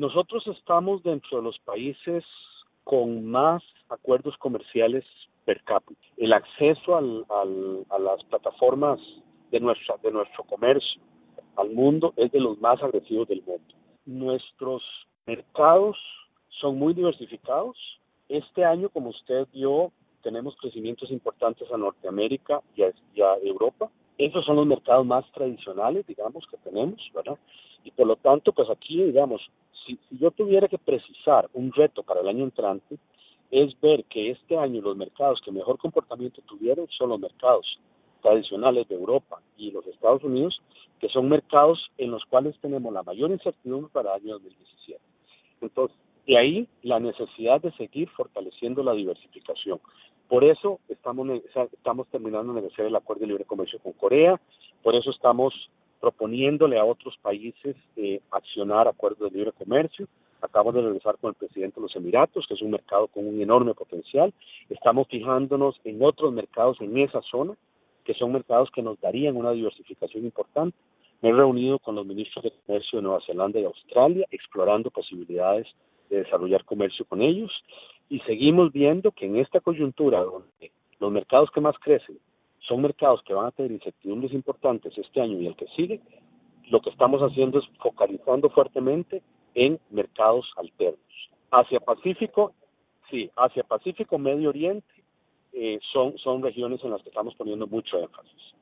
nosotros estamos dentro de los países con más acuerdos comerciales per cápita. El acceso al, a las plataformas de, nuestra, de nuestro comercio al mundo es de los más agresivos del mundo. Nuestros mercados son muy diversificados. Este año, como usted vio, tenemos crecimientos importantes a Norteamérica y a, Europa. Esos son los mercados más tradicionales, digamos, que tenemos, ¿verdad? Y por lo tanto, pues aquí, digamos, si, yo tuviera que precisar un reto para el año entrante, es ver que este año los mercados que mejor comportamiento tuvieron son los mercados tradicionales de Europa y los Estados Unidos, que son mercados en los cuales tenemos la mayor incertidumbre para el año 2017. Entonces, de ahí la necesidad de seguir fortaleciendo la diversificación. Por eso estamos, estamos terminando de negociar el acuerdo de libre comercio con Corea, por eso estamos proponiéndole a otros países eh, accionar acuerdos de libre comercio. Acabo de regresar con el presidente de los Emiratos, que es un mercado con un enorme potencial. Estamos fijándonos en otros mercados en esa zona, que son mercados que nos darían una diversificación importante. Me he reunido con los ministros de Comercio de Nueva Zelanda y Australia, explorando posibilidades de desarrollar comercio con ellos y seguimos viendo que en esta coyuntura donde los mercados que más crecen son mercados que van a tener incertidumbres importantes este año y el que sigue, lo que estamos haciendo es focalizando fuertemente en mercados alternos. Asia Pacífico, sí, Asia Pacífico, Medio Oriente, eh, son, son regiones en las que estamos poniendo mucho énfasis.